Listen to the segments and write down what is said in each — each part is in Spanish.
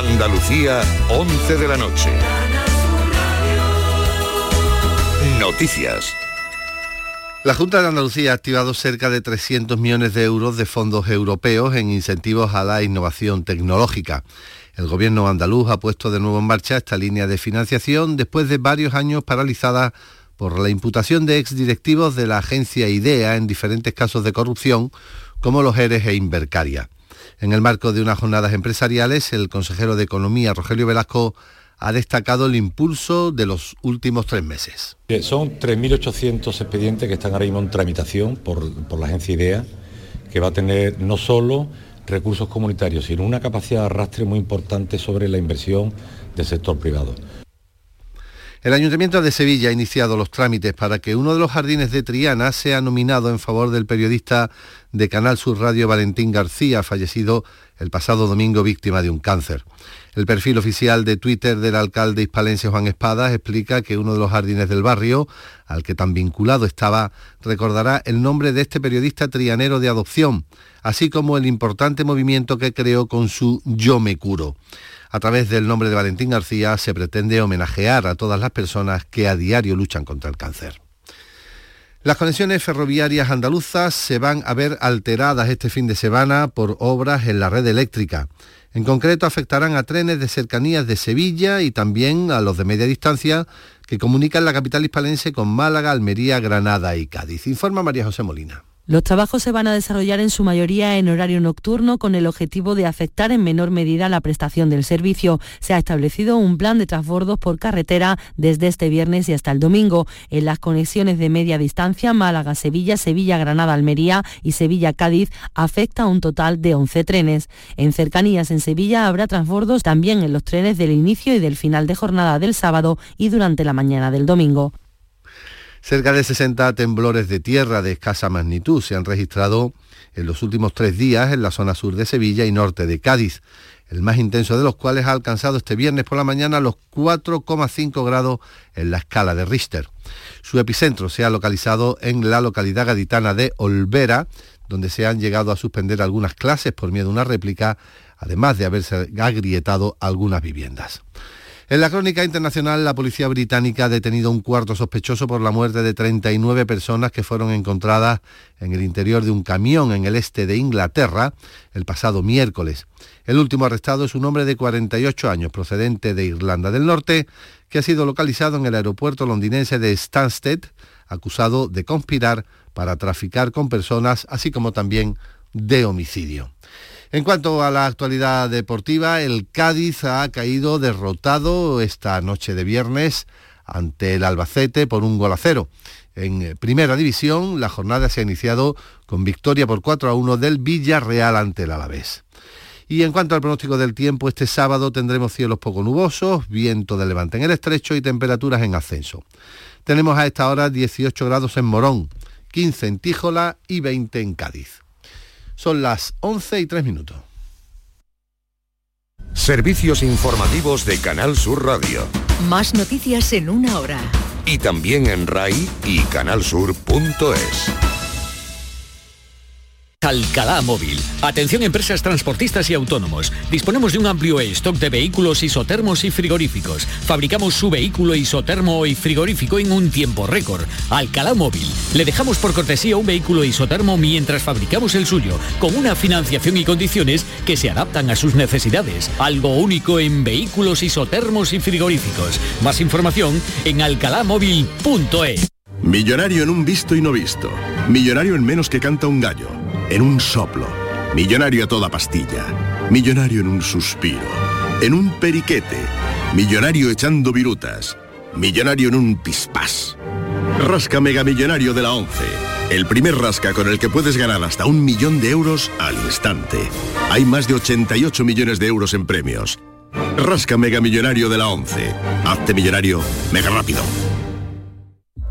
Andalucía, 11 de la noche. Noticias. La Junta de Andalucía ha activado cerca de 300 millones de euros de fondos europeos en incentivos a la innovación tecnológica. El gobierno andaluz ha puesto de nuevo en marcha esta línea de financiación después de varios años paralizada por la imputación de exdirectivos de la agencia IDEA en diferentes casos de corrupción, como los ERES e Invercaria. En el marco de unas jornadas empresariales, el consejero de Economía, Rogelio Velasco, ha destacado el impulso de los últimos tres meses. Son 3.800 expedientes que están ahora mismo en tramitación por, por la agencia IDEA, que va a tener no solo recursos comunitarios, sino una capacidad de arrastre muy importante sobre la inversión del sector privado. El Ayuntamiento de Sevilla ha iniciado los trámites para que uno de los jardines de Triana sea nominado en favor del periodista de Canal Sur Radio Valentín García, fallecido el pasado domingo víctima de un cáncer. El perfil oficial de Twitter del alcalde hispalense Juan Espadas explica que uno de los jardines del barrio, al que tan vinculado estaba, recordará el nombre de este periodista trianero de adopción, así como el importante movimiento que creó con su Yo me curo. A través del nombre de Valentín García se pretende homenajear a todas las personas que a diario luchan contra el cáncer. Las conexiones ferroviarias andaluzas se van a ver alteradas este fin de semana por obras en la red eléctrica. En concreto afectarán a trenes de cercanías de Sevilla y también a los de media distancia que comunican la capital hispalense con Málaga, Almería, Granada y Cádiz. Informa María José Molina. Los trabajos se van a desarrollar en su mayoría en horario nocturno con el objetivo de afectar en menor medida la prestación del servicio. Se ha establecido un plan de transbordos por carretera desde este viernes y hasta el domingo. En las conexiones de media distancia Málaga-Sevilla, Sevilla-Granada-Almería y Sevilla-Cádiz afecta a un total de 11 trenes. En cercanías en Sevilla habrá transbordos también en los trenes del inicio y del final de jornada del sábado y durante la mañana del domingo. Cerca de 60 temblores de tierra de escasa magnitud se han registrado en los últimos tres días en la zona sur de Sevilla y norte de Cádiz, el más intenso de los cuales ha alcanzado este viernes por la mañana los 4,5 grados en la escala de Richter. Su epicentro se ha localizado en la localidad gaditana de Olvera, donde se han llegado a suspender algunas clases por miedo a una réplica, además de haberse agrietado algunas viviendas. En la crónica internacional, la policía británica ha detenido un cuarto sospechoso por la muerte de 39 personas que fueron encontradas en el interior de un camión en el este de Inglaterra el pasado miércoles. El último arrestado es un hombre de 48 años procedente de Irlanda del Norte que ha sido localizado en el aeropuerto londinense de Stansted, acusado de conspirar para traficar con personas, así como también de homicidio. En cuanto a la actualidad deportiva, el Cádiz ha caído derrotado esta noche de viernes ante el Albacete por un gol a cero. En primera división, la jornada se ha iniciado con victoria por 4 a 1 del Villarreal ante el Alavés. Y en cuanto al pronóstico del tiempo, este sábado tendremos cielos poco nubosos, viento de levante en el estrecho y temperaturas en ascenso. Tenemos a esta hora 18 grados en Morón, 15 en Tíjola y 20 en Cádiz. Son las 11 y 3 minutos. Servicios informativos de Canal Sur Radio. Más noticias en una hora. Y también en RAI y canalsur.es. Alcalá Móvil. Atención empresas transportistas y autónomos. Disponemos de un amplio stock de vehículos isotermos y frigoríficos. Fabricamos su vehículo isotermo y frigorífico en un tiempo récord. Alcalá Móvil. Le dejamos por cortesía un vehículo isotermo mientras fabricamos el suyo, con una financiación y condiciones que se adaptan a sus necesidades. Algo único en vehículos isotermos y frigoríficos. Más información en alcalamóvil.es. Millonario en un visto y no visto. Millonario en menos que canta un gallo en un soplo, millonario a toda pastilla, millonario en un suspiro, en un periquete, millonario echando virutas, millonario en un pispás. Rasca Mega Millonario de la 11. El primer rasca con el que puedes ganar hasta un millón de euros al instante. Hay más de 88 millones de euros en premios. Rasca Mega Millonario de la 11. Hazte millonario mega rápido.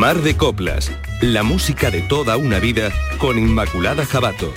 Mar de Coplas, la música de toda una vida con Inmaculada Jabato.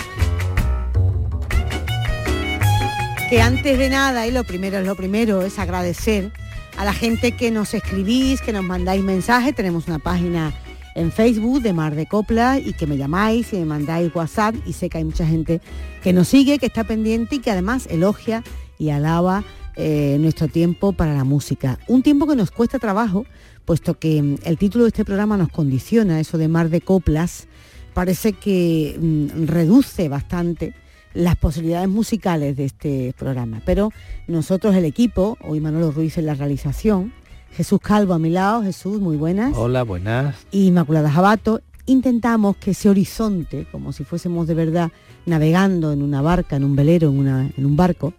Que antes de nada, y lo primero es lo primero, es agradecer a la gente que nos escribís, que nos mandáis mensajes. Tenemos una página en Facebook de Mar de Coplas y que me llamáis y me mandáis WhatsApp y sé que hay mucha gente que nos sigue, que está pendiente y que además elogia y alaba eh, nuestro tiempo para la música. Un tiempo que nos cuesta trabajo, puesto que mm, el título de este programa nos condiciona, eso de Mar de Coplas, parece que mm, reduce bastante las posibilidades musicales de este programa. Pero nosotros, el equipo, hoy Manolo Ruiz en la realización, Jesús Calvo a mi lado, Jesús, muy buenas. Hola, buenas. Y Inmaculada Jabato, intentamos que ese horizonte, como si fuésemos de verdad navegando en una barca, en un velero, en, una, en un barco,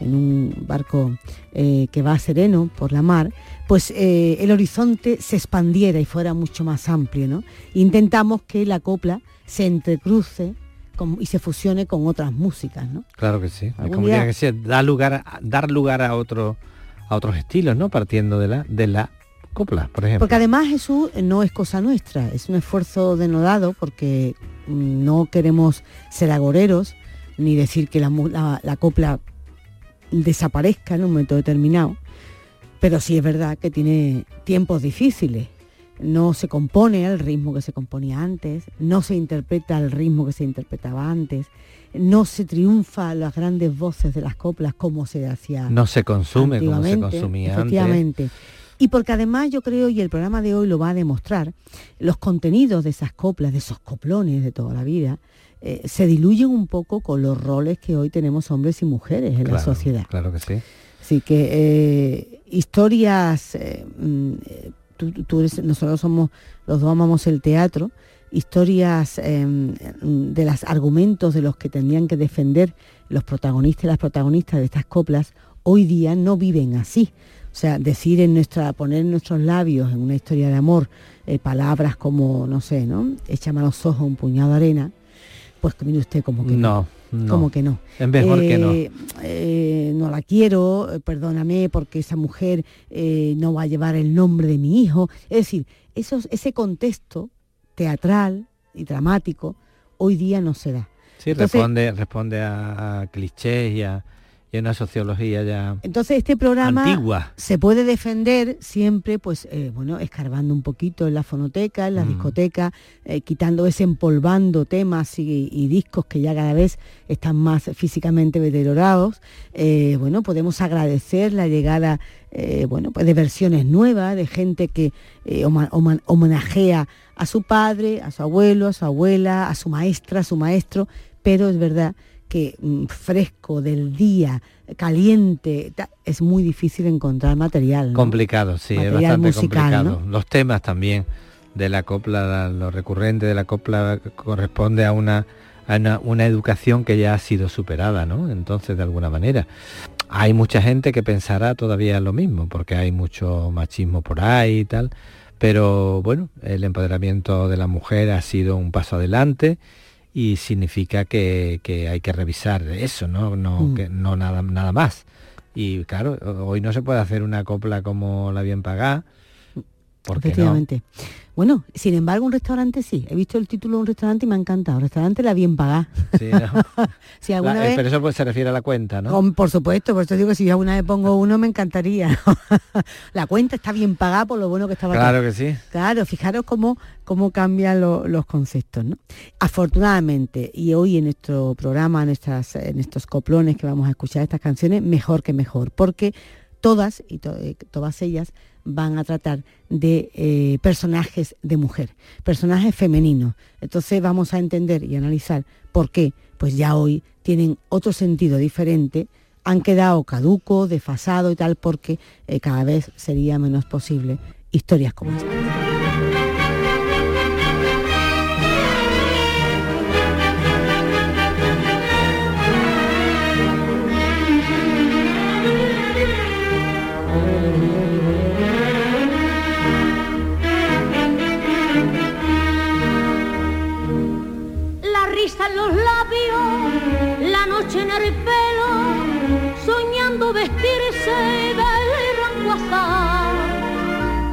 en un barco eh, que va sereno por la mar, pues eh, el horizonte se expandiera y fuera mucho más amplio. ¿no? Intentamos que la copla se entrecruce y se fusione con otras músicas. ¿no? Claro que sí, como tiene que dar lugar, dar lugar a, otro, a otros estilos, ¿no? partiendo de la, de la copla, por ejemplo. Porque además Jesús no es cosa nuestra, es un esfuerzo denodado porque mm, no queremos ser agoreros ni decir que la, la copla desaparezca en un momento determinado, pero sí es verdad que tiene tiempos difíciles. No se compone al ritmo que se componía antes, no se interpreta al ritmo que se interpretaba antes, no se triunfa las grandes voces de las coplas como se hacía. No se consume como se consumía efectivamente. Y porque además yo creo, y el programa de hoy lo va a demostrar, los contenidos de esas coplas, de esos coplones de toda la vida, eh, se diluyen un poco con los roles que hoy tenemos hombres y mujeres en la sociedad. Claro que sí. Así que eh, historias, eh, mm, tú, nosotros somos, los dos amamos el teatro, historias em, de los argumentos de los que tendrían que defender los protagonistas y las protagonistas de estas coplas, hoy día no viven así. O sea, decir en nuestra, poner en nuestros labios en una historia de amor palabras como, no sé, ¿no? Échame a los ojos un puñado de arena, pues mire usted como que no. Como que no. En vez de que no. Eh, eh, no la quiero, eh, perdóname porque esa mujer no va a llevar el nombre de mi hijo. Es decir, ese contexto teatral y dramático hoy día no se da. Sí, responde, responde a clichés y a, y una sociología ya entonces este programa antigua. se puede defender siempre pues eh, bueno escarbando un poquito en la fonoteca en la mm. discoteca eh, quitando ese empolvando temas y, discos que ya cada vez están más físicamente deteriorados eh, bueno podemos agradecer la llegada bueno pues de versiones nuevas de gente que homenajea a su padre a su abuelo a su abuela a su maestra a su maestro pero es verdad que mm, fresco del día, caliente, es muy difícil encontrar material. Complicado, sí, es bastante complicado. Los temas también de la copla, lo recurrente de la copla corresponde a una, a una, educación que ya ha sido superada, ¿no? Entonces, de alguna manera. Hay mucha gente que pensará todavía lo mismo, porque hay mucho machismo por ahí y tal, pero bueno, el empoderamiento de la mujer ha sido un paso adelante y significa que, hay que revisar eso, ¿no? No, mm. que, no nada, nada más. Y claro, hoy no se puede hacer una copla como la bien pagada. Porque Efectivamente. Bueno, sin embargo, un restaurante sí. He visto el título de un restaurante y me ha encantado. Restaurante La Bien Pagada. Sí, alguna eh, pero eso pues se refiere a la cuenta, ¿no? por supuesto, por eso digo que si alguna vez pongo uno me encantaría. la cuenta está bien pagada por lo bueno que estaba. Claro que sí. Claro, fijaros cómo, cómo cambian los conceptos, ¿no? Afortunadamente, y hoy en nuestro programa, en, en estos coplones que vamos a escuchar estas canciones, mejor que mejor, porque todas y eh, todas ellas van a tratar de eh, personajes de mujer, personajes femeninos. Entonces vamos a entender y analizar por qué, pues ya hoy tienen otro sentido diferente, han quedado caduco, desfasado y tal, porque eh, cada vez sería menos posible historias como esta.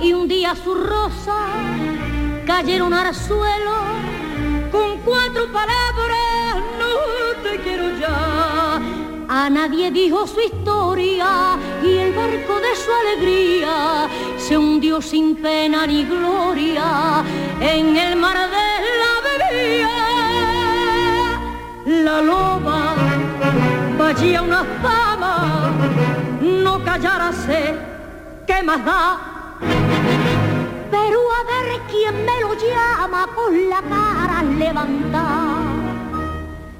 Y un día su rosa cayeron al suelo con cuatro palabras, no te quiero ya. A nadie dijo su historia y el barco de su alegría se hundió sin pena ni gloria en el mar de la bebida. La loba vallía una fama, no callarase, ¿qué más da? Pero a ver quién me lo llama con la cara levantada.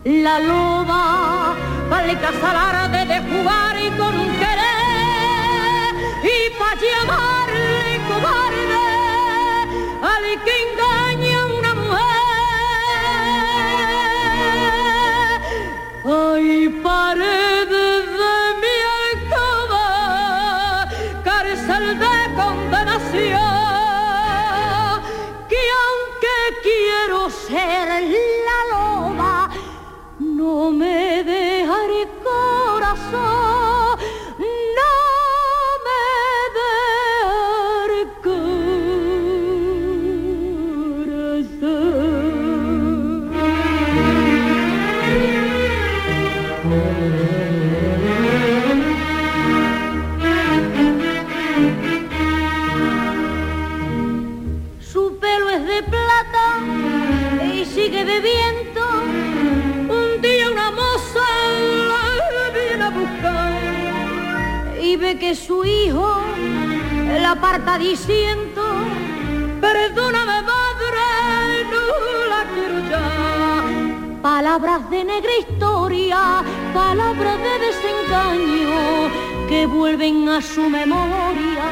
La loba vale casalarde de jugar y con querer y pa' llamarle cobarde al que a su memoria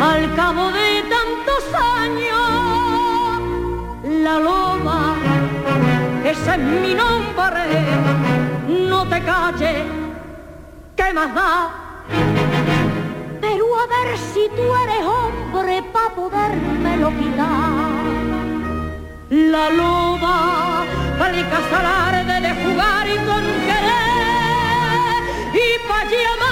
al cabo de tantos años. La loba, ese es mi nombre, no te calles, ¿qué más da? Pero a ver si tú eres hombre para podérmelo quitar. La loba, vale casalarde de jugar y con querer, y pa' llamarte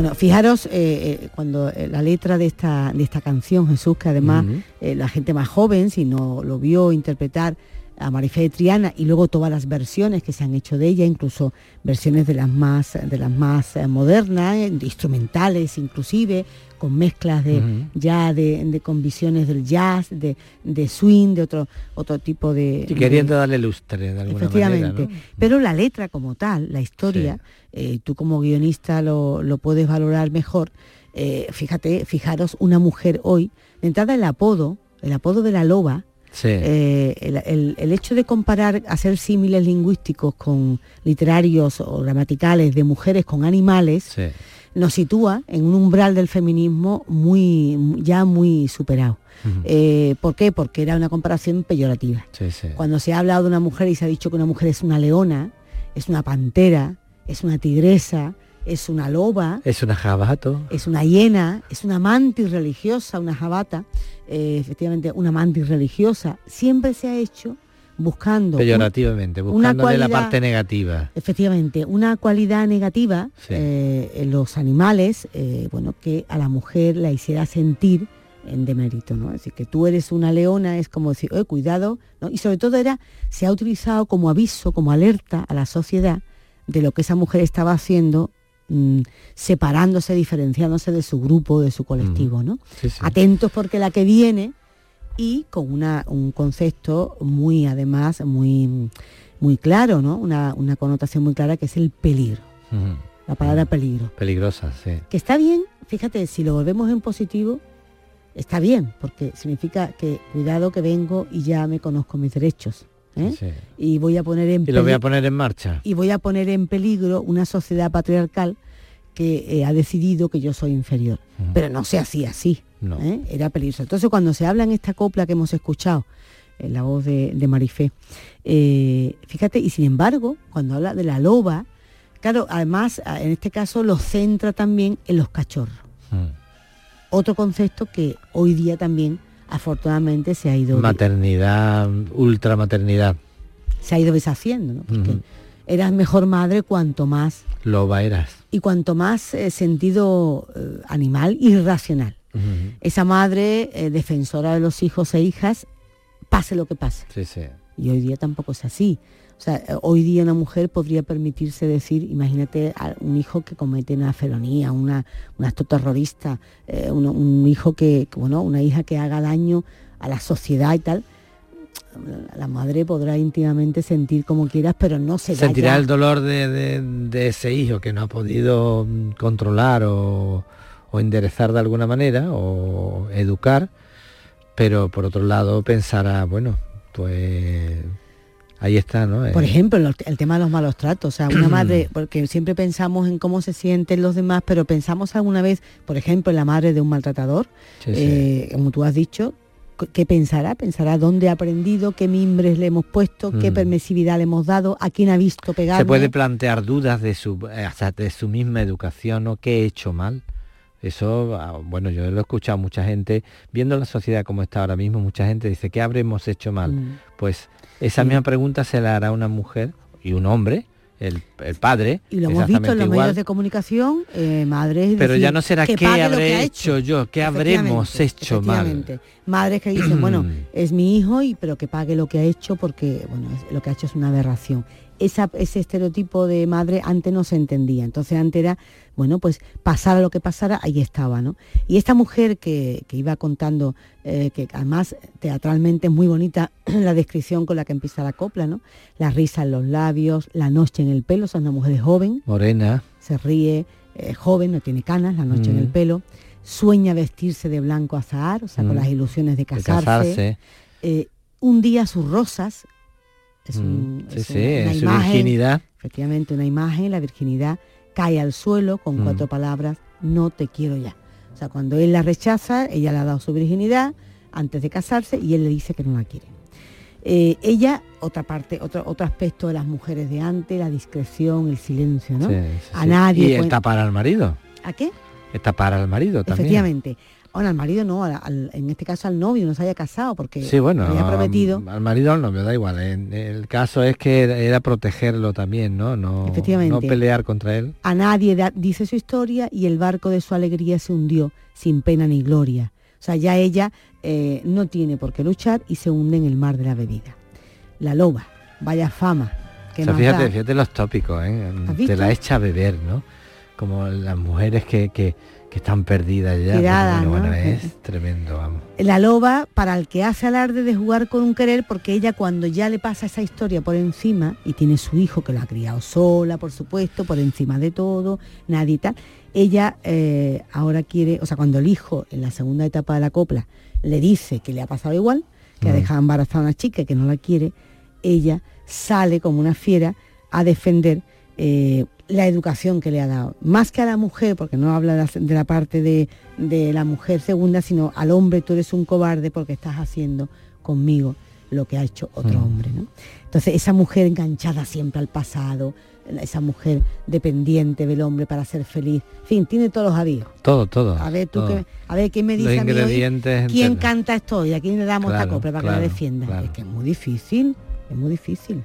Bueno, fijaros eh, eh, cuando eh, la letra de esta, de esta canción, Jesús, que además la gente más joven, si no lo vio interpretar a Marifé de Triana y luego todas las versiones que se han hecho de ella, incluso versiones de las más, de las más eh, modernas, eh, instrumentales inclusive, con mezclas de ya de, de- con visiones del jazz, de, de swing, de otro, otro tipo de. Y de- queriendo darle lustre de alguna Efectivamente. manera. ¿no? Pero la letra como tal, la historia, eh, tú como guionista lo, lo puedes valorar mejor. Eh, fíjate, fijaros, una mujer hoy, de entrada el apodo, el apodo de la loba, Sí. eh, el, el- el hecho de comparar, hacer símiles lingüísticos con literarios o gramaticales de mujeres con animales, sí. nos sitúa en un umbral del feminismo muy ya muy superado. Eh, ¿Por qué? Porque era una comparación peyorativa. Sí. Cuando se ha hablado de una mujer y se ha dicho que una mujer es una leona, es una pantera, es una tigresa, es una loba, Es un jabato. es una hiena, es una mantis religiosa, una jabata, eh, efectivamente una mantis religiosa, siempre se ha hecho buscando Peyorativamente, una buscándole la parte negativa. efectivamente una cualidad negativa Sí. eh, en los animales, eh, bueno, que a la mujer la hiciera sentir en demérito, ¿no? Es decir, que tú eres una leona es como decir, "Oye, cuidado, ¿no? Y sobre todo era, se ha utilizado como aviso, como alerta a la sociedad de lo que esa mujer estaba haciendo, mm, separándose, diferenciándose de su grupo, de su colectivo, ¿no? Sí, sí. Atentos porque la que viene y con una, un concepto muy, además, muy, muy claro, ¿no? Una, una connotación muy clara que es el peligro, la palabra peligro. Peligrosa, sí. Que está bien, fíjate, si lo volvemos en positivo, está bien, porque significa que cuidado que vengo y ya me conozco mis derechos. ¿Eh? y voy a poner en y lo voy a poner en marcha. y voy a poner en peligro una sociedad patriarcal que eh, ha decidido que yo soy inferior. Pero no se hacía así ¿eh? era peligroso. Entonces cuando se habla en esta copla que hemos escuchado en la voz de, Marifé fíjate y sin embargo cuando habla de la loba claro además en este caso lo centra también en los cachorros. Otro concepto que hoy día también afortunadamente se ha ido... Maternidad, ultramaternidad. Se ha ido deshaciendo, ¿no? Porque eras mejor madre cuanto más... Loba eras. Y cuanto más eh, sentido eh, animal y racional. Esa madre eh, defensora de los hijos e hijas, pase lo que pase. Sí, sí. Y hoy día tampoco es así. O sea, hoy día una mujer podría permitirse decir, imagínate a un hijo que comete una felonía, una, un acto terrorista, eh, un, hijo que, bueno, una hija que haga daño a la sociedad y tal. La madre podrá íntimamente sentir como quieras, pero no se Sentirá el dolor de, ese hijo que no ha podido mm, controlar o, o enderezar de alguna manera o educar, pero por otro lado pensará, bueno, pues Ahí está, ¿no? Por eh, ejemplo, el, tema de los malos tratos. O sea, una madre, porque siempre pensamos en cómo se sienten los demás, pero pensamos alguna vez, por ejemplo, en la madre de un maltratador, eh, como tú has dicho, ¿qué pensará? Pensará dónde ha aprendido, qué mimbres le hemos puesto, qué mm. permisividad le hemos dado, a quién ha visto pegar. Se puede plantear dudas de su, eh, de su misma educación o qué he hecho mal. Eso, ah, bueno, yo lo he escuchado mucha gente, viendo la sociedad como está ahora mismo, mucha gente dice, ¿qué habremos hecho mal? Mm. Pues esa misma pregunta se la hará una mujer y un hombre, el, padre. Y lo hemos visto en los medios de comunicación, eh, madres. Pero ya no será qué habré hecho yo, qué habremos hecho mal. Madres que dicen, bueno, es mi hijo, y pero que pague lo que ha hecho porque bueno, lo que ha hecho es una aberración ese estereotipo de madre antes no se entendía. Entonces antes era, bueno, pues pasara lo que pasara, ahí estaba, ¿no? Y esta mujer que, iba contando, eh, que además teatralmente es muy bonita la descripción con la que empieza la copla, ¿no? La risa en los labios, la noche en el pelo, o sea, una mujer joven. Morena. Se ríe, eh, joven, no tiene canas, la noche en el mm. pelo. Sueña vestirse de blanco azahar, o sea, con mm. las ilusiones de casarse. Eh, un día sus rosas es, mm, una, virginidad. Efectivamente, una imagen, la virginidad cae al suelo con mm. cuatro palabras, no te quiero ya. O sea, cuando él la rechaza, ella le ha dado su virginidad antes de casarse y él le dice que no la quiere. Eh, ella, otra parte, otro, otro aspecto de las mujeres de antes, la discreción, el silencio, ¿no? a nadie. Y el tapar al marido. ¿A qué? El tapar al marido también. Efectivamente. Bueno, al marido no, en este caso al novio no se haya casado porque sí, bueno, había prometido. Al marido al novio, da igual. el caso es que era, protegerlo también, ¿no? No, no pelear contra él. A nadie dice su historia y el barco de su alegría se hundió sin pena ni gloria. O sea, ya ella eh, no tiene por qué luchar y se hunde en el mar de la bebida. La loba, vaya fama. Que fíjate, fíjate los tópicos, ¿eh? Te la echa a beber, ¿no? Como las mujeres que, que que están perdidas ya. bueno, es tremendo, vamos. La loba, para el que hace alarde de jugar con un querer, porque ella cuando ya le pasa esa historia por encima, y tiene su hijo que lo ha criado sola, por supuesto, por encima de todo, nadie tal, ella eh, ahora quiere, o sea, cuando el hijo en la segunda etapa de la copla le dice que le ha pasado igual, que ha mm. dejado embarazada a una chica y que no la quiere, ella sale como una fiera a defender eh, la educación que le ha dado. Más que a la mujer, porque no habla de la, parte de, la mujer segunda, sino al hombre, tú eres un cobarde porque estás haciendo conmigo lo que ha hecho otro mm. hombre. ¿no? Entonces, esa mujer enganchada siempre al pasado, esa mujer dependiente del hombre para ser feliz, en fin, tiene todos los avíos. Todo, todo. A ver, tú a ver, ¿quién me dice a mí quién canta esto y a quién le damos la copla para que la defienda? Es que es muy difícil, es muy difícil.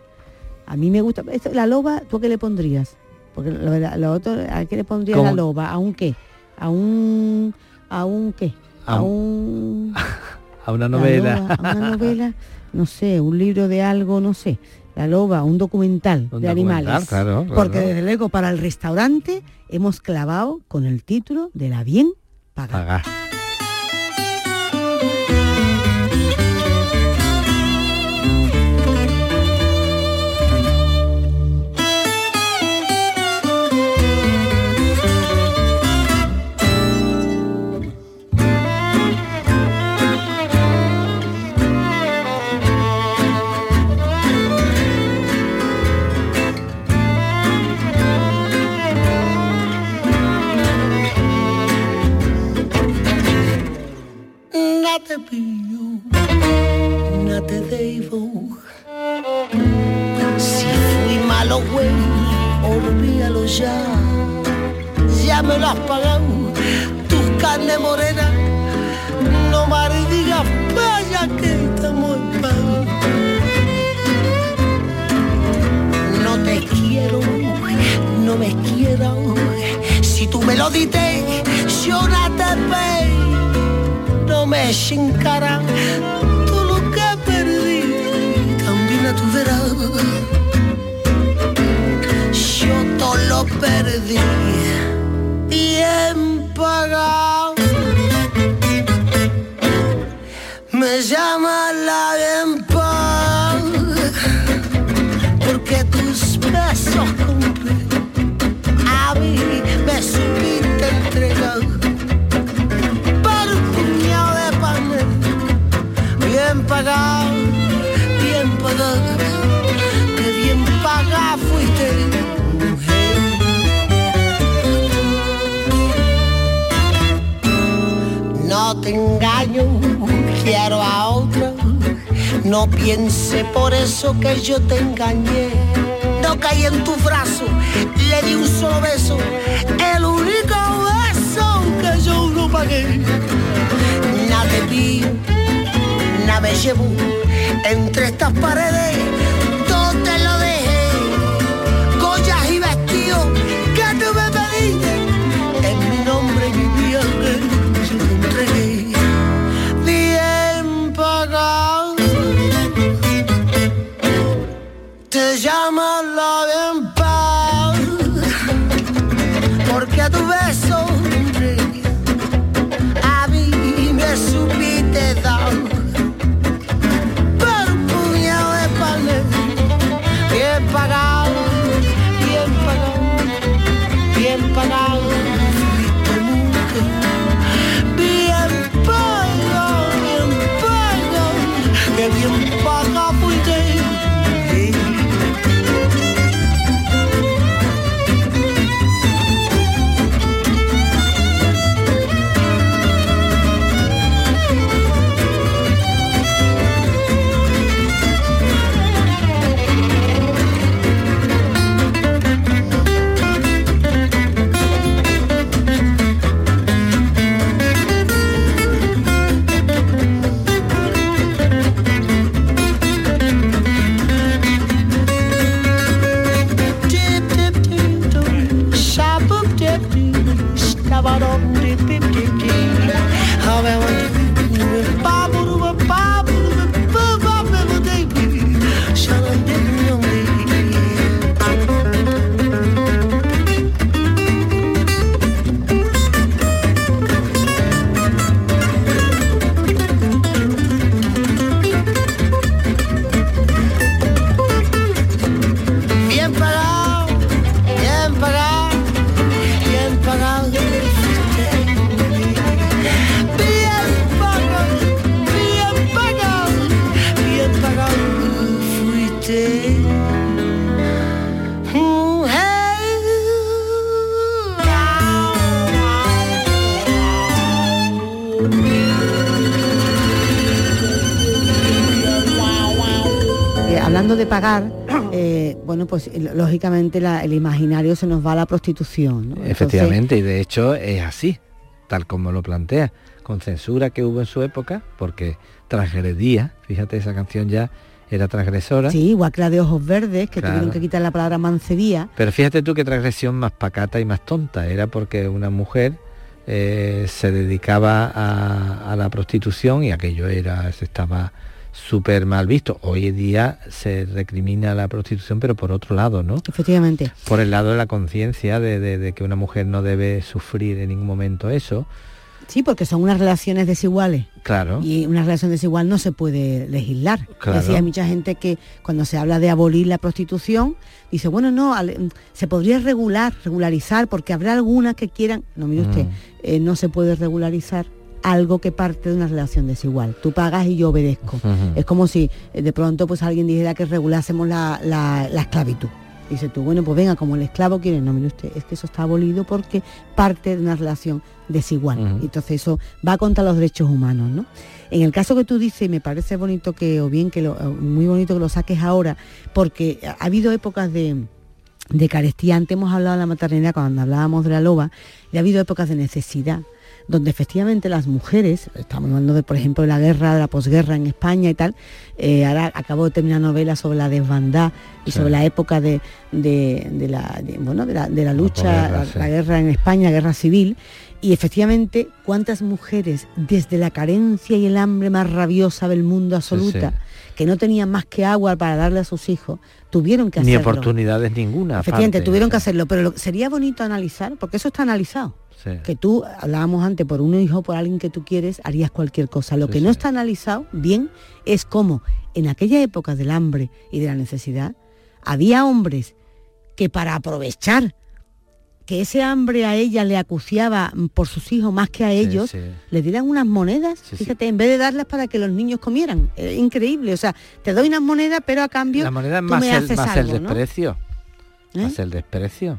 A mí me gusta, la loba, ¿tú qué le pondrías? Porque lo, otro, ¿a qué le pondría la loba? ¿A un qué? ¿A un, a un qué? A, un... a una novela. a una novela, no sé, un libro de algo, no sé. La loba, un documental de animales. Porque desde luego para el restaurante hemos clavado con el título de la bien pagada. Te debo. Si fui malo, güey, olvídalo ya. Ya me lo has pagado, tus carnes morenas. No me digas, vaya que estamos en No te quiero, no me quiero. Si tú me lo dices, yo no te veo. Me echen cara tu verás. Yo todo lo perdí, bien pagado. Me llama bien que bien paga fuiste. No te engaño, quiero a otro, no piense por eso que yo te engañé. No caí en tu brazo, le di un solo beso, el único beso que yo no pagué. Nada te pido, me llevo entre estas paredes, de pagar, eh, bueno, pues lógicamente el imaginario se nos va a la prostitución. Efectivamente, y de hecho es así, tal como lo plantea, con censura que hubo en su época, porque transgredía, fíjate, esa canción ya era transgresora. Sí, igual que la de Ojos Verdes, que tuvieron que quitar la palabra mancebía. Pero fíjate tú qué transgresión más pacata y más tonta, era porque una mujer eh, se dedicaba a, a, la prostitución y aquello era, se estaba súper mal visto. Hoy en día se recrimina la prostitución, pero por otro lado, ¿no? Efectivamente. Por el lado de la conciencia de, que una mujer no debe sufrir en ningún momento eso. Sí, porque son unas relaciones desiguales. Claro. Y una relación desigual no se puede legislar. Claro. hay mucha gente que cuando se habla de abolir la prostitución, dice, bueno, no, se podría regular, regularizar, porque habrá algunas que quieran, no mire usted, mm. eh, no se puede regularizar algo que parte de una relación desigual. Tú pagas y yo obedezco. Es como si eh, de pronto pues alguien dijera que regulásemos la, la, esclavitud. Dice tú, bueno, pues venga, como el esclavo quiere, no, mire usted, es que eso está abolido porque parte de una relación desigual. Entonces eso va contra los derechos humanos, ¿no? En el caso que tú dices, me parece bonito que, o bien que lo, muy bonito que lo saques ahora, porque ha habido épocas de, de carestía. Antes hemos hablado de la maternidad cuando hablábamos de la loba, y ha habido épocas de necesidad donde efectivamente las mujeres, estamos hablando de, por ejemplo, de la guerra, de la posguerra en España y tal, eh, ahora acabo de terminar novela sobre la desbandada y sobre la época de, la, bueno, de, la, lucha, la, guerra en España, guerra civil, y efectivamente, ¿cuántas mujeres desde la carencia y el hambre más rabiosa del mundo absoluta, que no tenían más que agua para darle a sus hijos, tuvieron que hacerlo? Ni oportunidades ninguna. Efectivamente, tuvieron que hacerlo, pero sería bonito analizar, porque eso está analizado. Que tú, hablábamos antes, por un hijo, por alguien que tú quieres, harías cualquier cosa. Lo que no está analizado bien es cómo en aquella época del hambre y de la necesidad, había hombres que para aprovechar que ese hambre a ella le acuciaba por sus hijos más que a ellos, le dieran unas monedas, fíjate, en vez de darlas para que los niños comieran. Es increíble, o sea, te doy unas monedas, pero a cambio la moneda tú más, me el, más el desprecio. ¿Eh? Más el desprecio.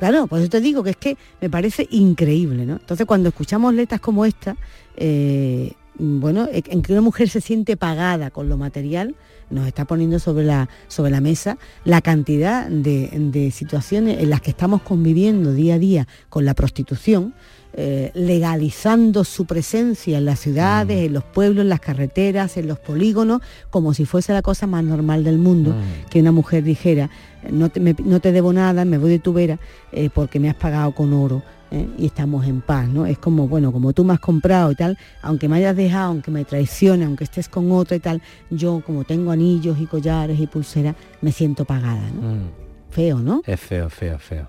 Claro, por eso te digo que es que me parece increíble, ¿no? Entonces cuando escuchamos letras como esta, eh, bueno, en que una mujer se siente pagada con lo material, nos está poniendo sobre la, sobre la mesa la cantidad de, situaciones en las que estamos conviviendo día a día con la prostitución, eh, legalizando su presencia en las ciudades, mm. en los pueblos, en las carreteras, en los polígonos, como si fuese la cosa más normal del mundo, mm. que una mujer dijera, no te, no te, debo nada, me voy de tu vera eh, porque me has pagado con oro ¿eh? y estamos en paz, ¿no? Es como, bueno, como tú me has comprado y tal, aunque me hayas dejado, aunque me traicione, aunque estés con otro y tal, yo como tengo anillos y collares y pulseras, me siento pagada, ¿no? Mm. Feo, ¿no? Es feo, feo, feo.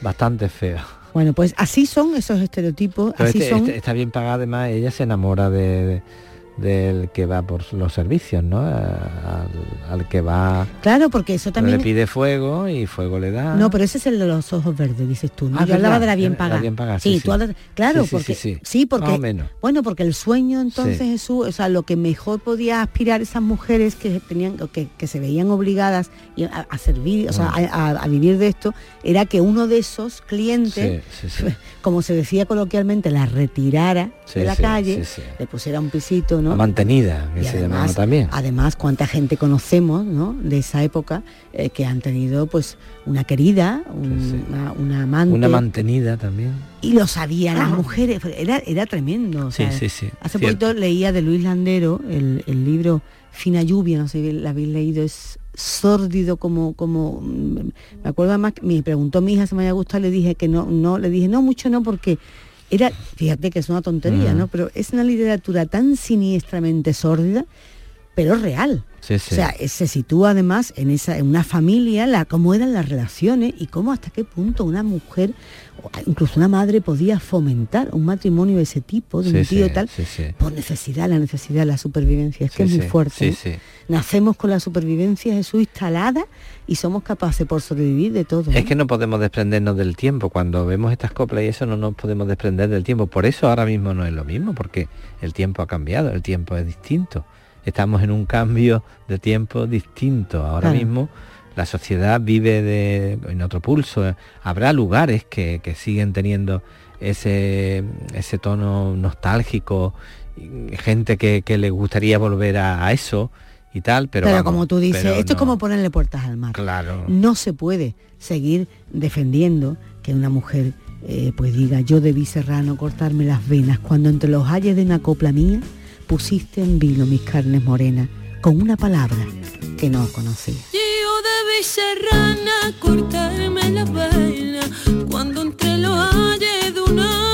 Bastante feo. Bueno, pues así son esos estereotipos. así este, son... Este está bien pagada, además, ella se enamora de del que va por los servicios, ¿no? Al, que va... Claro, porque eso también... Le pide fuego y fuego le da... No, pero ese es el de los ojos verdes, dices tú. ¿no? Ah, Yo hablaba de la bien pagada. sí, tú Claro, porque... Sí, porque... Bueno, porque el sueño entonces Jesús, o sea, lo que mejor podía aspirar esas mujeres que tenían, que, que se veían obligadas a, servir, o sea, ah. a, vivir de esto, era que uno de esos clientes, como se decía coloquialmente, la retirara de la calle, le pusiera un pisito, ¿no? Mantenida, que se además, también. Además, cuánta gente conocemos, ¿no? De esa época eh, que han tenido, pues, una querida, una, amante. Una mantenida también. Y lo sabían las mujeres, era, era tremendo. sí, sí, sí. Hace poquito leía de Luis Landero el, libro Fina Lluvia, no sé si lo habéis leído, es sórdido como como mm, me acuerdo más me preguntó mi hija si me había gustado le dije que no no le dije no mucho no porque era, fíjate que es una tontería, ¿no? Pero es una literatura tan siniestramente sórdida, pero real. O sea, se sitúa además en esa en una familia, la, cómo eran las relaciones y cómo hasta qué punto una mujer, incluso una madre, podía fomentar un matrimonio de ese tipo, de un tío tal, por necesidad, la necesidad, la supervivencia. Es que es muy fuerte. Nacemos con la supervivencia Jesús instalada y somos capaces por sobrevivir de todo. Es que no podemos desprendernos del tiempo. Cuando vemos estas coplas y eso no nos podemos desprender del tiempo. Por eso ahora mismo no es lo mismo, porque el tiempo ha cambiado, el tiempo es distinto estamos en un cambio de tiempo distinto. Ahora mismo la sociedad vive de, en otro pulso. Habrá lugares que, siguen teniendo ese, ese tono nostálgico, gente que, le gustaría volver a, eso y tal, pero... Pero como tú dices, esto es como ponerle puertas al mar. Claro. No se puede seguir defendiendo que una mujer eh, pues diga, yo debí serrano cortarme las venas cuando entre los ayes de una copla mía pusiste en vino mis carnes morenas con una palabra que no conocía. Yo debí serrana cortarme la vaina cuando entre los ayes de una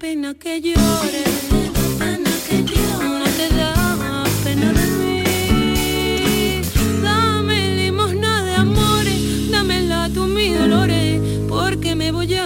pena que llore no te da pena de mí. Dame limosna de amores dámela tú mis dolores porque me voy a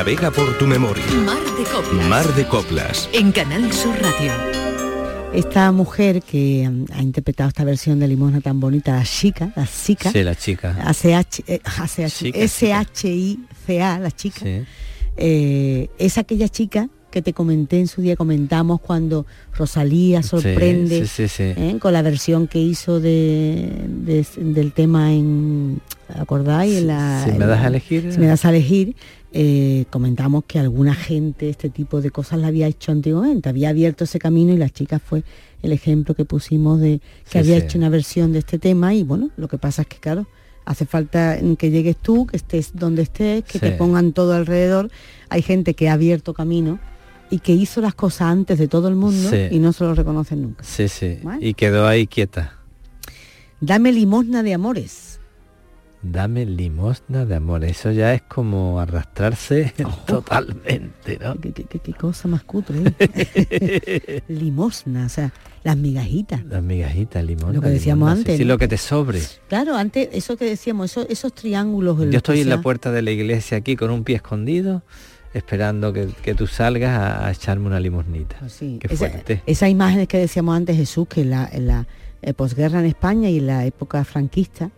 Navega por tu memoria. Mar de Coplas. Mar de Coplas. En Canal Sur Radio. Esta mujer que mm, ha interpretado esta versión de Limosna tan bonita, la chica, la chica, Sí, la chica. ACH, eh, S-H-I-C-A, la chica, Sí. eh, es aquella chica que te comenté en su día, comentamos cuando Rosalía sorprende sí, sí, sí. ¿eh? con la versión que hizo de, de- del tema en, ¿acordáis? En la- si me das la- a elegir. si me das a elegir, eh, comentamos que alguna gente este tipo de cosas la había hecho antiguamente, había abierto ese camino y la chica fue el ejemplo que pusimos de que Sí, había sí. hecho una versión de este tema y bueno, lo que pasa es que claro, hace falta que llegues tú, que estés donde estés, que te pongan todo alrededor. Hay gente que ha abierto camino y que hizo las cosas antes de todo el mundo y no se lo reconocen nunca. Sí, sí. Vale. Y quedó ahí quieta. Dame limosna de amores. Dame limosna de amor. Eso ya es como arrastrarse totalmente, ¿no? ¿Qué, qué- qué- qué cosa más cutre. ¿eh? limosna, o sea, las migajitas. Las migajitas, limón. Lo que decíamos antes, Sí, lo que te sobre. Claro, antes, eso que decíamos, eso- esos triángulos. los Yo estoy en la puerta de la iglesia aquí con un pie escondido, esperando que, que tú salgas a, a echarme una limosnita. Sí, Qué esa- fuerte. esas imágenes que decíamos antes, Jesús, que la, en la eh, posguerra en España y en la época franquista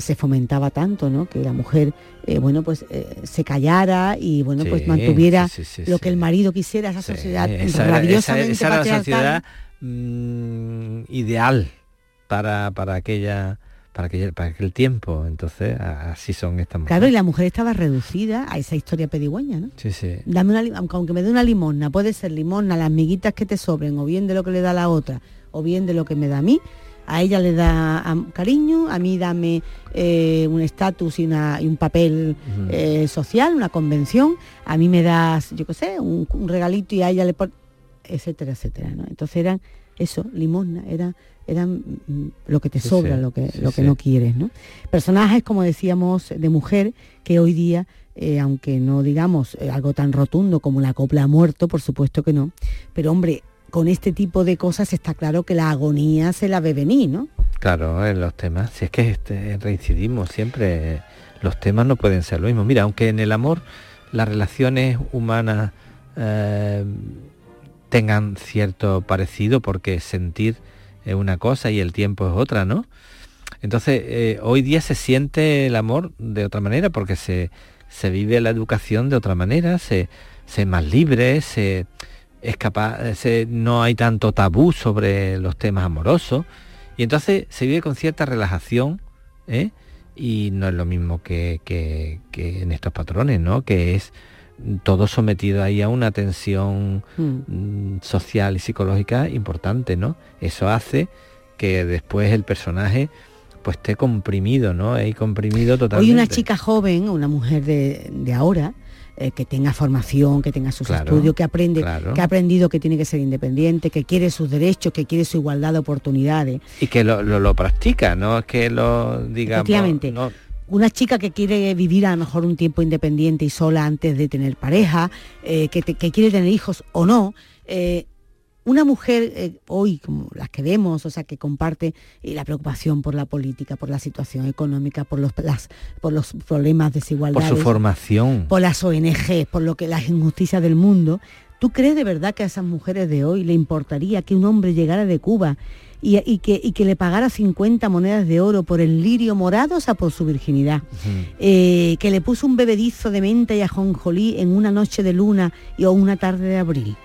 se fomentaba tanto, ¿no? Que la mujer, eh, bueno, pues eh, se callara y, bueno, pues mantuviera sí, sí, lo que el marido quisiera, esa sociedad esa rabiosamente esa- esa era la sociedad mm, ideal para, para aquella para que para que el tiempo. Entonces así son estas mujeres. Claro y la mujer estaba reducida a esa historia pedigüeña no sí sí. Dame una aunque me dé una limosna puede ser limosna las miguitas que te sobren o bien de lo que le da la otra o bien de lo que me da a mí a ella le da cariño, a mí dame eh, un estatus y, un papel eh, social, una convención, a mí me das, yo qué sé, un, regalito y a ella le pone, etcétera, etcétera. ¿no? Entonces eran eso, limosna, era, eran mm, lo que te sobra, lo que, lo que no quieres. ¿no? Personajes, como decíamos, de mujer que hoy día eh, aunque no digamos algo tan rotundo como la copla ha muerto, por supuesto que no, pero hombre, con este tipo de cosas está claro que la agonía se la ve venir, ¿no? Claro, en los temas, si es que este, reincidimos siempre, los temas no pueden ser lo mismo. Mira, aunque en el amor las relaciones humanas eh, tengan cierto parecido, porque sentir es una cosa y el tiempo es otra, ¿no? Entonces, eh, hoy día se siente el amor de otra manera, porque se, se vive la educación de otra manera, se, se es más libre, se es capaz, no hay tanto tabú sobre los temas amorosos y entonces se vive con cierta relajación ¿eh? y no es lo mismo que, en estos patrones, ¿no? que es todo sometido ahí a una tensión hmm. mm, social y psicológica importante, ¿no? Eso hace que después el personaje pues esté comprimido, ¿no? Hay comprimido totalmente. Hoy una chica joven, una mujer de, de ahora, eh, que tenga formación, que tenga sus estudios, que aprende, que ha aprendido que tiene que ser independiente, que quiere sus derechos, que quiere su igualdad de oportunidades. Y que lo, lo, practica, no es que lo digamos. Efectivamente. una chica que quiere vivir a lo mejor un tiempo independiente y sola antes de tener pareja, eh, que, que, quiere tener hijos o no, eh, una mujer eh, hoy, como las que vemos, o sea, que comparte eh, la preocupación por la política, por la situación económica, por los, por los problemas de desigualdad. Por su formación. Por las ONG, por lo que las injusticias del mundo. ¿Tú crees de verdad que a esas mujeres de hoy le importaría que un hombre llegara de Cuba y, que, que, le pagara 50 monedas de oro por el lirio morado, o sea, por su virginidad, eh, que le puso un bebedizo de menta y ajonjolí en una noche de luna y, o una tarde de abril?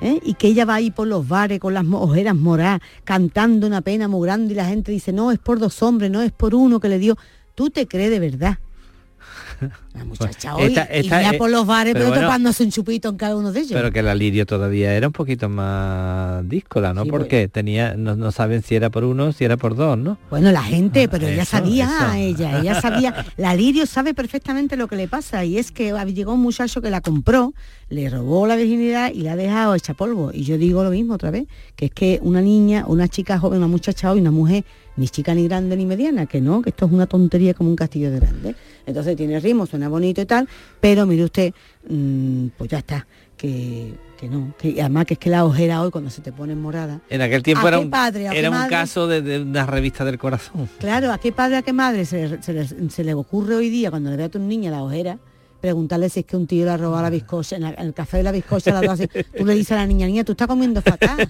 ¿Eh? y que ella va ahí por los bares con las ojeras moradas, cantando una pena muy grande y la gente dice, no, es por dos hombres, no es por uno que le dio. ¿Tú te crees de verdad la muchacha hoy esta, por los bares pero, pero topándose un chupito en cada uno de ellos. Pero que la Lirio todavía era un poquito más díscola, ¿no? Porque tenía, no, saben si era por uno, si era por dos, ¿no? Bueno, la gente, ah, pero ella sabía, ella, ella sabía, la Lirio sabe perfectamente lo que le pasa y es que llegó un muchacho que la compró, le robó la virginidad y la ha dejado hecha polvo. Y yo digo lo mismo otra vez, que es que una niña, una chica joven, una muchacha hoy, una mujer, ni chica ni grande ni mediana, que no, que esto es una tontería como un castillo de grande entonces tiene ritmo, suena bonito y tal, pero mire usted, mm, pues ya está, que, no, que además que es que la ojera hoy cuando se te pone morada. En aquel tiempo era un, era un caso de, una revista del corazón. Claro, a qué padre, a qué madre se, se le ocurre hoy día cuando le ve a tu niña la ojera preguntarle si es que un tío le ha robado la bizcocha, en, el café de la bizcocha, la dosis, tú le dices a la niña, niña, tú estás comiendo fatal.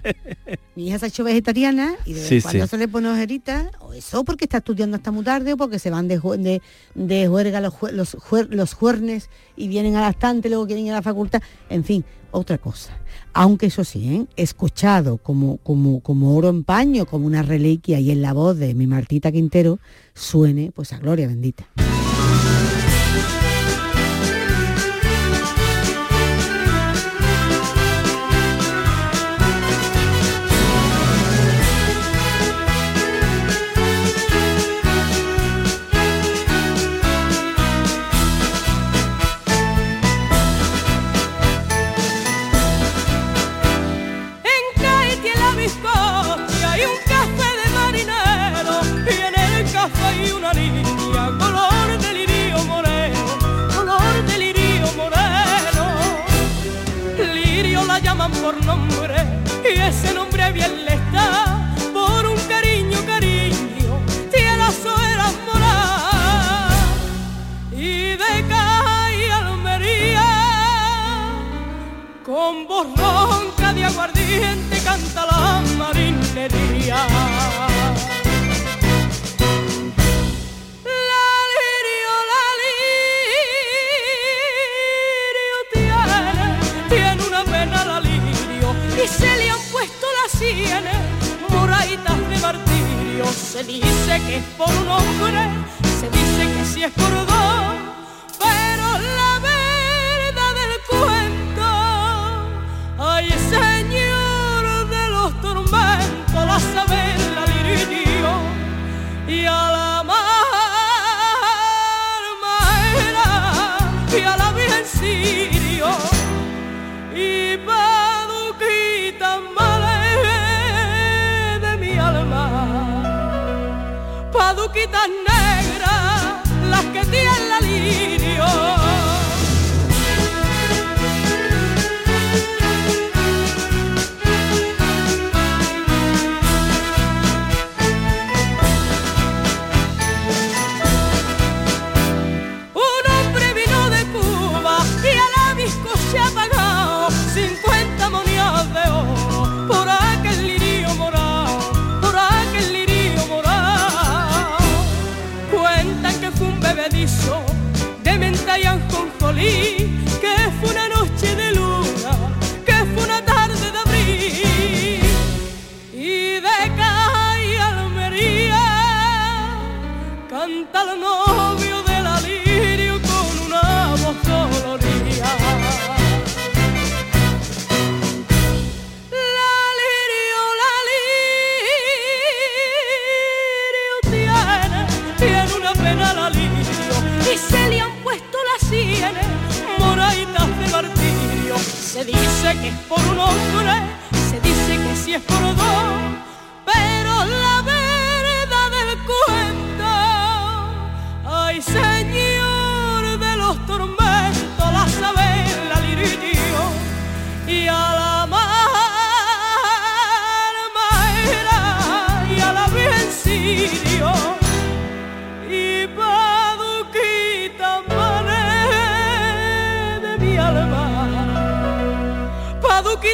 Mi hija se ha hecho vegetariana y de cuando se le pone ojerita, o eso porque está estudiando hasta muy tarde, o porque se van de, de, de juerga los, los, los juernes y vienen a la estante, luego quieren ir a la facultad, en fin, otra cosa. Aunque eso sí, ¿eh? escuchado como, como, como oro en paño, como una reliquia y en la voz de mi Martita Quintero, suene pues a gloria bendita.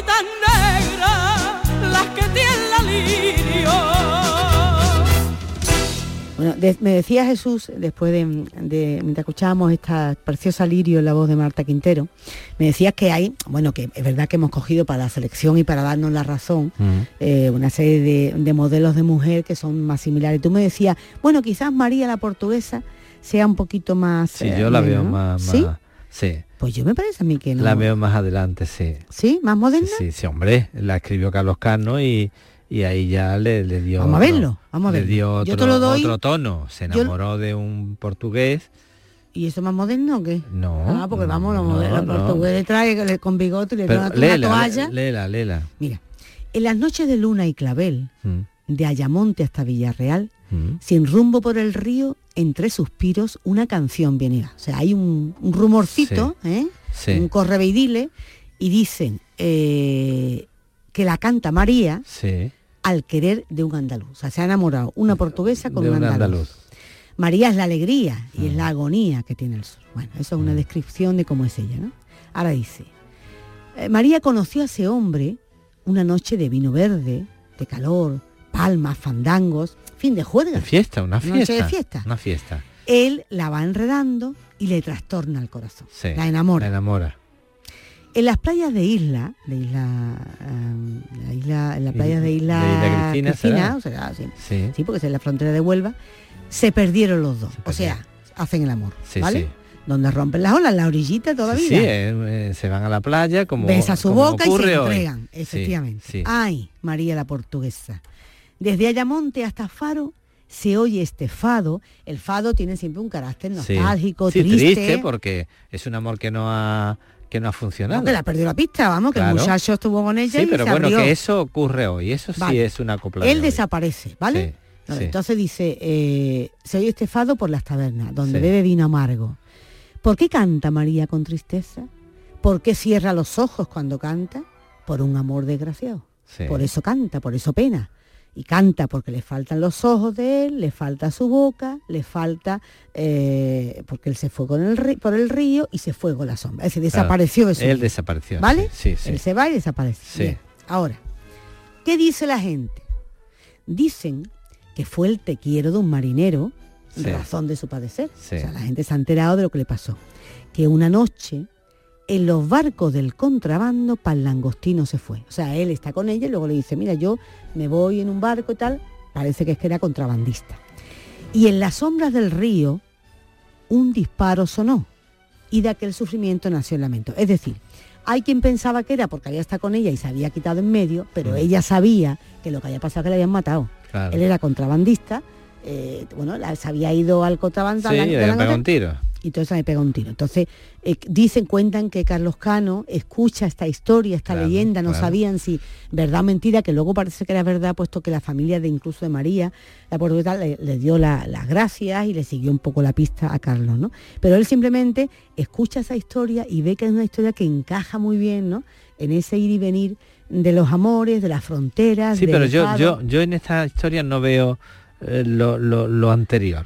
Paduquitas negras las que tienen la lirio Bueno, de- me decía Jesús, después de, de- mientras escuchábamos esta preciosa lirio en la voz de Marta Quintero, me decías que hay, bueno, que es verdad que hemos cogido para la selección y para darnos la razón eh, una serie de, de modelos de mujer que son más similares. Tú me decías, bueno, quizás María la portuguesa sea un poquito más... Sí, eh, yo la veo ¿no? más, ¿Sí? más- sí. Pues yo me parece a mí que no. La veo más adelante, sí. ¿Sí? ¿Más moderna? Sí, sí, hombre, la escribió Carlos Cano y, y ahí ya le, le dio... Vamos a verlo, vamos a le verlo. dio Yo otro, te lo doy. otro tono, se Yo- enamoró de un portugués. ¿Y eso más moderno o qué? No. Ah, porque vamos, los no, modelos no. portugueses trae con bigote y le da una toalla. léela, léela. Mira, en las noches de luna y clavel, Mm, de Ayamonte hasta Villarreal, mm. sin rumbo por el río, entre suspiros, una canción viene. O sea, hay un, un rumorcito, ¿eh? Sí. un correveidile, y dicen eh, que la canta María Sí, al querer de un andaluz. O sea, se ha enamorado una portuguesa con de un andaluz. andaluz. María es la alegría y Mm. es la agonía que tiene el sur. Bueno, eso es una descripción de cómo es ella, ¿no? Ahora dice, eh, María conoció a ese hombre una noche de vino verde, de calor, palmas, fandangos, fin de juerga. De fiesta, una Noche fiesta. de fiesta. Una fiesta. Él la va enredando y le trastorna el corazón. Sí. La enamora. La enamora. En las playas de Isla, de Isla, eh, la isla en las playas de Isla, de Isla Cristina, o será, sí. Sí. Sí, porque es en la frontera de Huelva, se perdieron los dos. O sea, hacen el amor, ¿vale? Donde rompen las olas, la orillita toda Sí, eh, eh, se van a la playa como Besa su como boca y se hoy. entregan, efectivamente. Ay, María la portuguesa. Desde Ayamonte hasta Faro se oye este fado. El fado tiene siempre un carácter nostálgico, Sí, triste. porque es un amor que no ha que no ha funcionado. No, que la perdió la pista, vamos, que el muchacho estuvo con ella Sí, y pero se bueno, abrió. que eso ocurre hoy. Eso sí Vale. es una copla Él desaparece, ¿vale? No. Entonces dice, eh, se oye este fado por las tabernas, donde bebe vino amargo. ¿Por qué canta María con tristeza? ¿Por qué cierra los ojos cuando canta? Por un amor desgraciado. Por eso canta, por eso pena. Y canta porque le faltan los ojos de él, le falta su boca, le falta eh, porque él se fue con el ri- por el río y se fue con la sombra. Es decir, desapareció de su Él vida. desapareció. ¿Vale? Sí, sí. Él se va y desaparece. Sí. Bien. Ahora, ¿qué dice la gente? Dicen que fue el te quiero de un marinero, Sí. razón de su padecer. Sí. O sea, la gente se ha enterado de lo que le pasó. Que una noche en los barcos del contrabando para el langostino se fue. O sea, él está con ella y luego le dice, mira, yo me voy en un barco y tal, Parece que es que era contrabandista. Y en las sombras del río, un disparo sonó y de aquel sufrimiento nació el lamento. Es decir, hay quien pensaba que era porque había estado con ella y se había quitado en medio, pero mm. ella sabía que lo que había pasado es que le habían matado. Él era contrabandista, eh, bueno, se había ido al contrabando. Sí, le un tiro y entonces me pega un tiro. Entonces, eh, dicen, cuentan que Carlos Cano escucha esta historia, esta leyenda, no sabían si verdad o mentira, que luego parece que era verdad, puesto que la familia de incluso de María, la portuguesa, le, dio las gracias y le siguió un poco la pista a Carlos, ¿no? Pero él simplemente escucha esa historia y ve que es una historia que encaja muy bien, ¿no? En ese ir y venir de los amores, de las fronteras. Sí, pero yo, yo, yo en esta historia no veo eh, lo, anterior,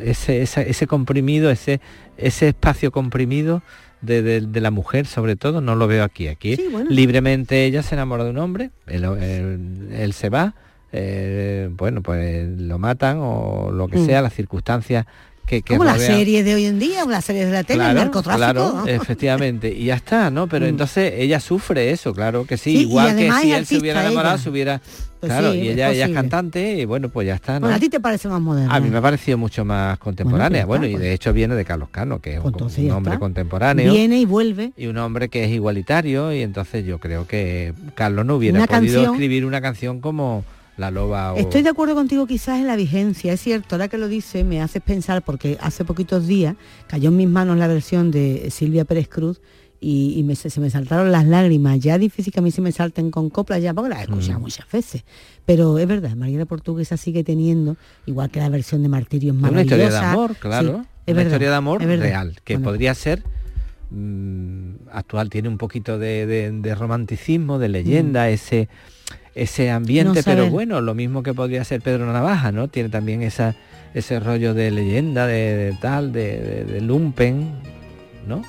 ese, ese, comprimido, ese, ese espacio comprimido de, la mujer sobre todo, no lo veo aquí. Aquí libremente ella se enamora de un hombre, él, se va, eh, bueno, pues lo matan o lo que mm. sea, las circunstancias que, como la serie de hoy en día, la serie de la tele, el narcotráfico. Claro, efectivamente, y ya está, ¿no? Pero mm. entonces ella sufre eso, claro que sí, igual que si él se hubiera enamorado, se hubiera pues claro, y ella, ella, es cantante y bueno, pues ya está. ¿no? a ti te parece más moderna. A mí me ha parecido mucho más contemporánea. Bueno, y de pues. hecho viene de Carlos Cano, que es un, pues hombre contemporáneo. Viene y vuelve. Y un hombre que es igualitario y entonces yo creo que Carlos no hubiera podido escribir una canción como la loba Estoy de acuerdo contigo quizás en la vigencia, es cierto, ahora que lo dice me haces pensar porque hace poquitos días cayó en mis manos la versión de Silvia Pérez Cruz y, se me saltaron las lágrimas. Ya difícil que a mí se me salten con coplas ya porque las he escuchado mm. muchas veces. Pero es verdad, María la Portuguesa sigue teniendo, igual que la versión de Martirio es Una historia de amor, claro. es una historia de amor real, que podría ser mm, actual, tiene un poquito de, romanticismo, de leyenda, mm. ese ese ambiente, pero bueno, lo mismo que podría ser Pedro Navaja, ¿no? Tiene también esa, ese rollo de leyenda, de, tal, de, de, lumpen, ¿no?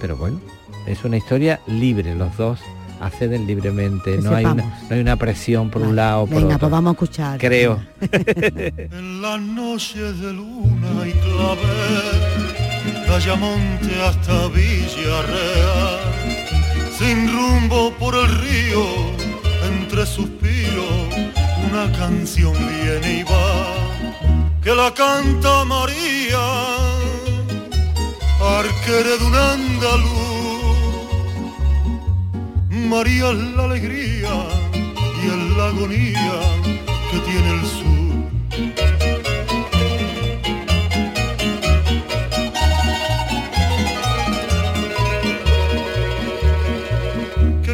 Pero bueno, es una historia libre, los dos acceden libremente, no hay, una, no hay una presión por un lado o por Venga, pues vamos a escuchar. Creo. en las noches de luna y clavel, Callamonte hasta Villarreal, sin rumbo por el río, entre suspiros, una canción viene y va, que la canta María, arquere de un andaluz María es la alegría y es la agonía que tiene el sur.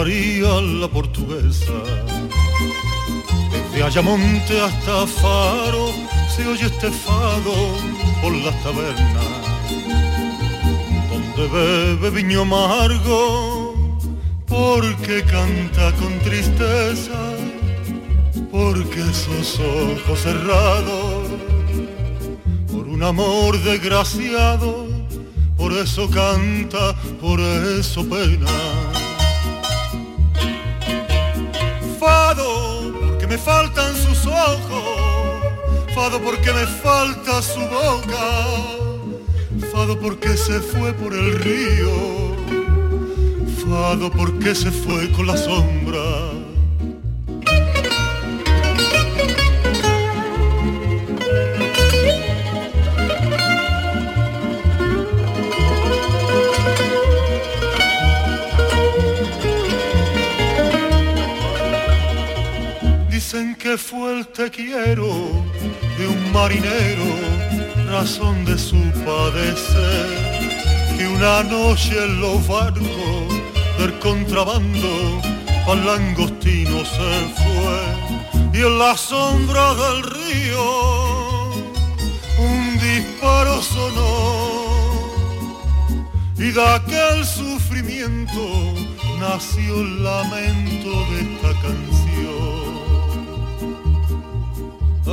María la portuguesa, desde Ayamonte hasta Faro se oye este fado por las tabernas, donde bebe viño amargo, porque canta con tristeza, porque sus ojos cerrados, por un amor desgraciado, por eso canta, por eso pena. Faltan sus ojos. Fado porque me falta su boca, fado porque se fue por el río, fado porque se fue con la sombra que fue el te quiero de un marinero, razón de su padecer, que una noche en los barcos del contrabando al langostino se fue y en la sombra del río un disparo sonó y de aquel sufrimiento nació el lamento de esta canción.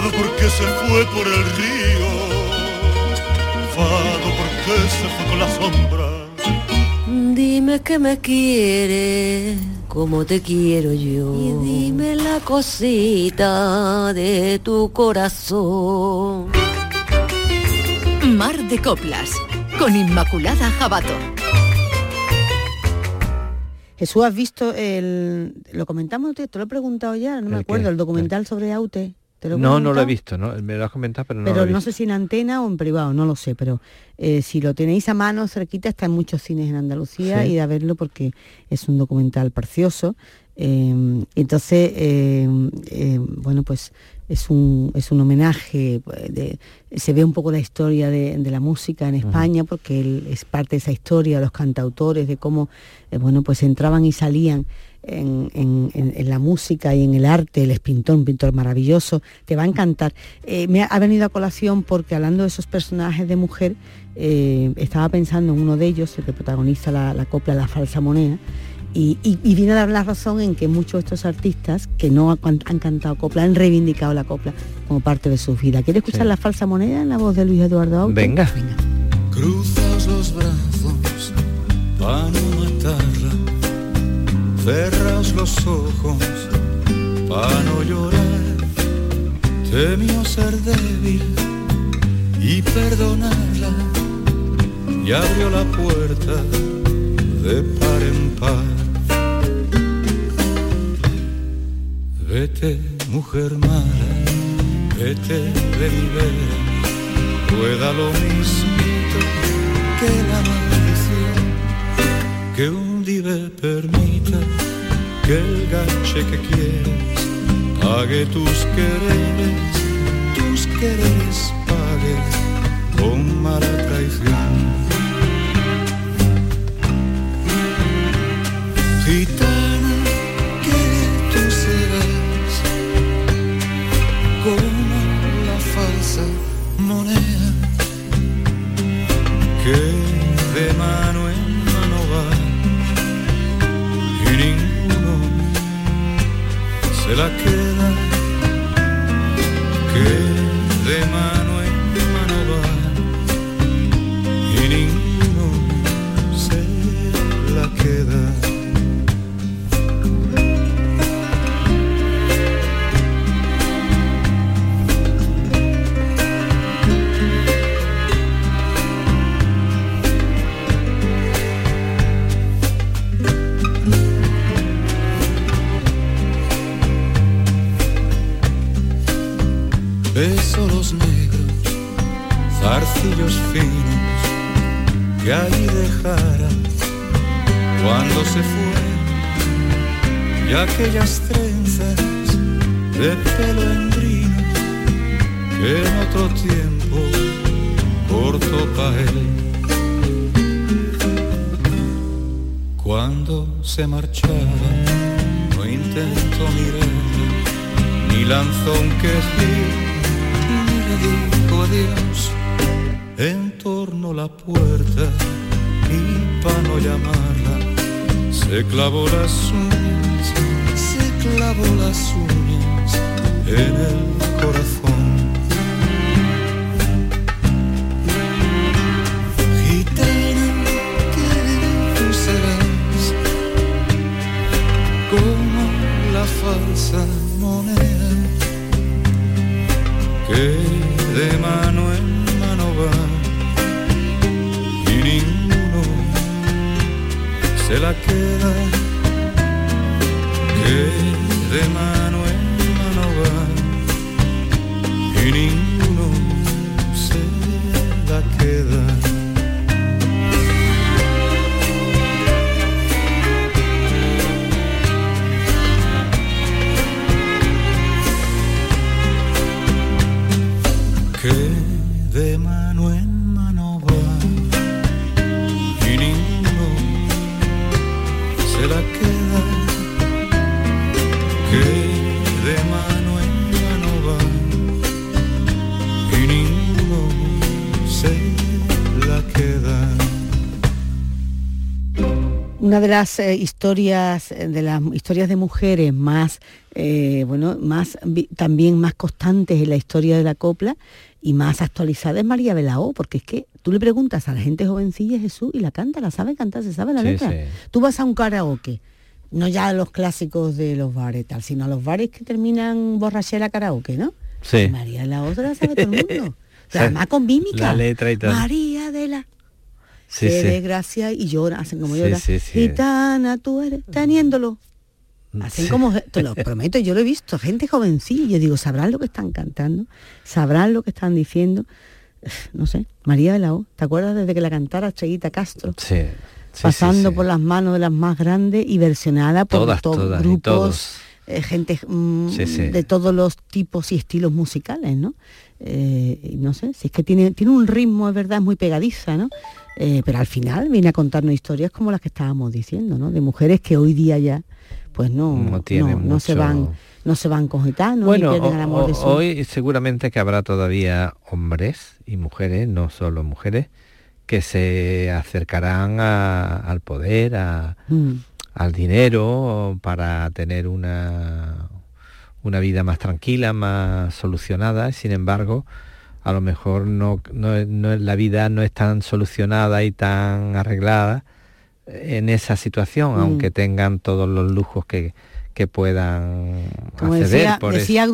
Fado porque se fue por el río. Fado porque se fue con la sombra. Dime que me quieres como te quiero yo. Y dime la cosita de tu corazón. Mar de Coplas, con Inmaculada Jabato. Jesús, ¿has visto el... Lo comentamos, te lo he preguntado ya, no me acuerdo, el documental sobre Aute. No, no lo he visto, ¿no? me lo has comentado, pero no pero lo he visto. no sé si en antena o en privado, no lo sé, pero eh, si lo tenéis a mano cerquita, está en muchos cines en Andalucía y a verlo porque es un documental precioso. Eh, entonces, eh, bueno, pues es un, es un homenaje, pues, se ve un poco la historia de, la música en España, porque él es parte de esa historia, los cantautores, de cómo eh, bueno, pues entraban y salían en, la música y en el arte, él es pintor, un pintor maravilloso, te va a encantar. Eh, me ha, venido a colación porque hablando de esos personajes de mujer, eh, estaba pensando en uno de ellos, el que protagoniza la, la copla La falsa moneda, y, viene a dar la razón en que muchos de estos artistas que no han, cantado copla han reivindicado la copla como parte de su vida. ¿Quiere escuchar la falsa moneda en la voz de Luis Eduardo Auto? Venga. Venga. Cruzas los brazos para cerras los ojos para no llorar, temió ser débil y perdonarla. Y abrió la puerta de par en par. Vete, mujer mala, vete de mi vera, rueda lo mismo que la maldición, que un día permita que el gache que quieres pague tus quereres, tus quereres pague con mala traición. Gitana la queda Beso los negros, zarcillos finos que allí dejara cuando se fue y aquellas trenzas de pelo endrino que en otro tiempo cortó pa' él. Cuando se marchaba no intentó mirarla ni lanzó un quejido dijo adiós, entorno la puerta y para no llamarla, se clavó las uñas, se clavó las uñas en el corazón. Gitana, qué serás como la falsa de mano en mano va y ninguno se la queda que de mano en mano va y ninguno Una de las eh, historias, eh, de las historias de mujeres más, eh, bueno, más también más constantes en la historia de la copla y más actualizada es María Belao, porque es que tú le preguntas a la gente jovencilla Jesús y la canta, la sabe cantar, se sabe la Sí, letra. sí. Tú vas a un karaoke, no ya a los clásicos de los bares tal, sino a los bares que terminan borrachera karaoke, ¿no? Sí. María Belao se la sabe todo el mundo. Sí. Además con mímica. La letra y todo. María de la Sí, qué sí. desgracia y llora, hacen como Sí, llora. sí, sí. Gitana, tú eres, teniéndolo. Hacen Sí. como, te lo prometo, yo lo he visto, gente jovencilla, yo digo, sabrán lo que están cantando, sabrán lo que están diciendo. No sé, María de la O, ¿te acuerdas desde que la cantara Cheguita Castro? Sí. pasando por las manos de las más grandes y versionada por Todas, grupos, todos. eh, gente mm, de todos los tipos y estilos musicales, ¿no? Eh, no sé, si es que tiene, tiene un ritmo, es verdad, es muy pegadiza, ¿no? Eh, pero al final viene a contarnos historias como las que estábamos diciendo, ¿no? De mujeres que hoy día ya, pues no, No no, se van, no se van con gitanos, Bueno, ni pierden el amor o- de o- su hoy seguramente que habrá todavía hombres y mujeres, no solo mujeres, que se acercarán a- al poder, a- Mm. al dinero, para tener una, una vida más tranquila, más solucionada. Sin embargo, a lo mejor no, no, no- la vida no es tan solucionada y tan arreglada en esa situación, Mm. aunque tengan todos los lujos que, que puedan Como acceder decía- por, decía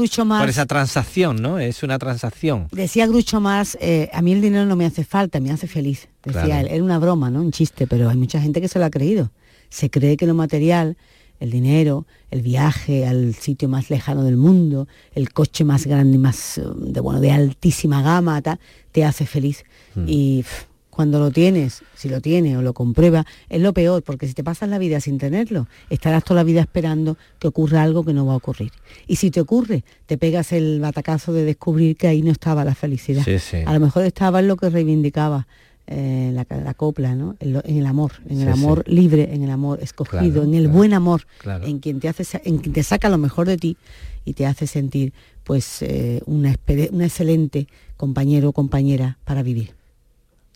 esa transacción, ¿no? Es una transacción. Decía Grucho Marx, eh, a mí el dinero no me hace falta, me hace feliz. Decía Claro. él, era una broma, ¿no? Un chiste, pero hay mucha gente que se lo ha creído. Se cree que lo material, el dinero, el viaje al sitio más lejano del mundo, el coche más grande y más eh, de bueno, de altísima gama, ta, te hace feliz. Y pff, cuando lo tienes, si lo tienes o lo comprueba, es lo peor, porque si te pasas la vida sin tenerlo, estarás toda la vida esperando que ocurra algo que no va a ocurrir. Y si te ocurre, te pegas el batacazo de descubrir que ahí no estaba la felicidad. Sí, sí. A lo mejor estaba en lo que reivindicaba eh, la, la copla, ¿no? En, lo- en el amor, en el Sí, amor libre, en el amor escogido, Claro, en el claro, buen amor, claro. en quien te hace, en quien te saca lo mejor de ti y te hace sentir, pues, eh, una, excelente compañero o compañera para vivir.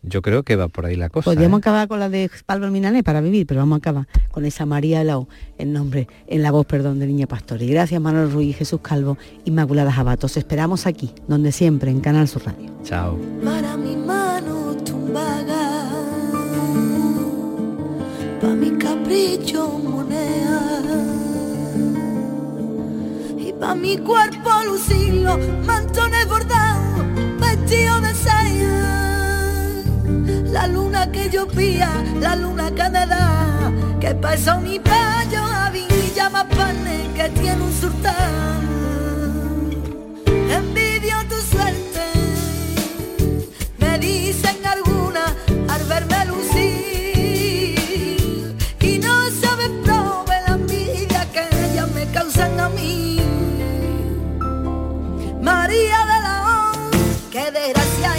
Yo creo que va por ahí la cosa. Podríamos ¿eh? acabar con la de Pablo Minané para vivir, pero vamos a acabar con esa María Lao, en nombre, en la voz, perdón, de Niña Pastor. Y gracias Manuel Ruiz, Jesús Calvo, Inmaculada Jabatos. Esperamos aquí, donde siempre, en Canal Sur Radio. Chao. para mi mano vaga, pa' mi capricho moneda y pa' mi cuerpo lucirlo, mantones bordados, vestido de saya, la luna que yo pía, la luna canadá, que pasa mi payo a vinilla más panes que tiene un surtán. Envidio tu suerte, me dicen algo. María de la O, qué desgracia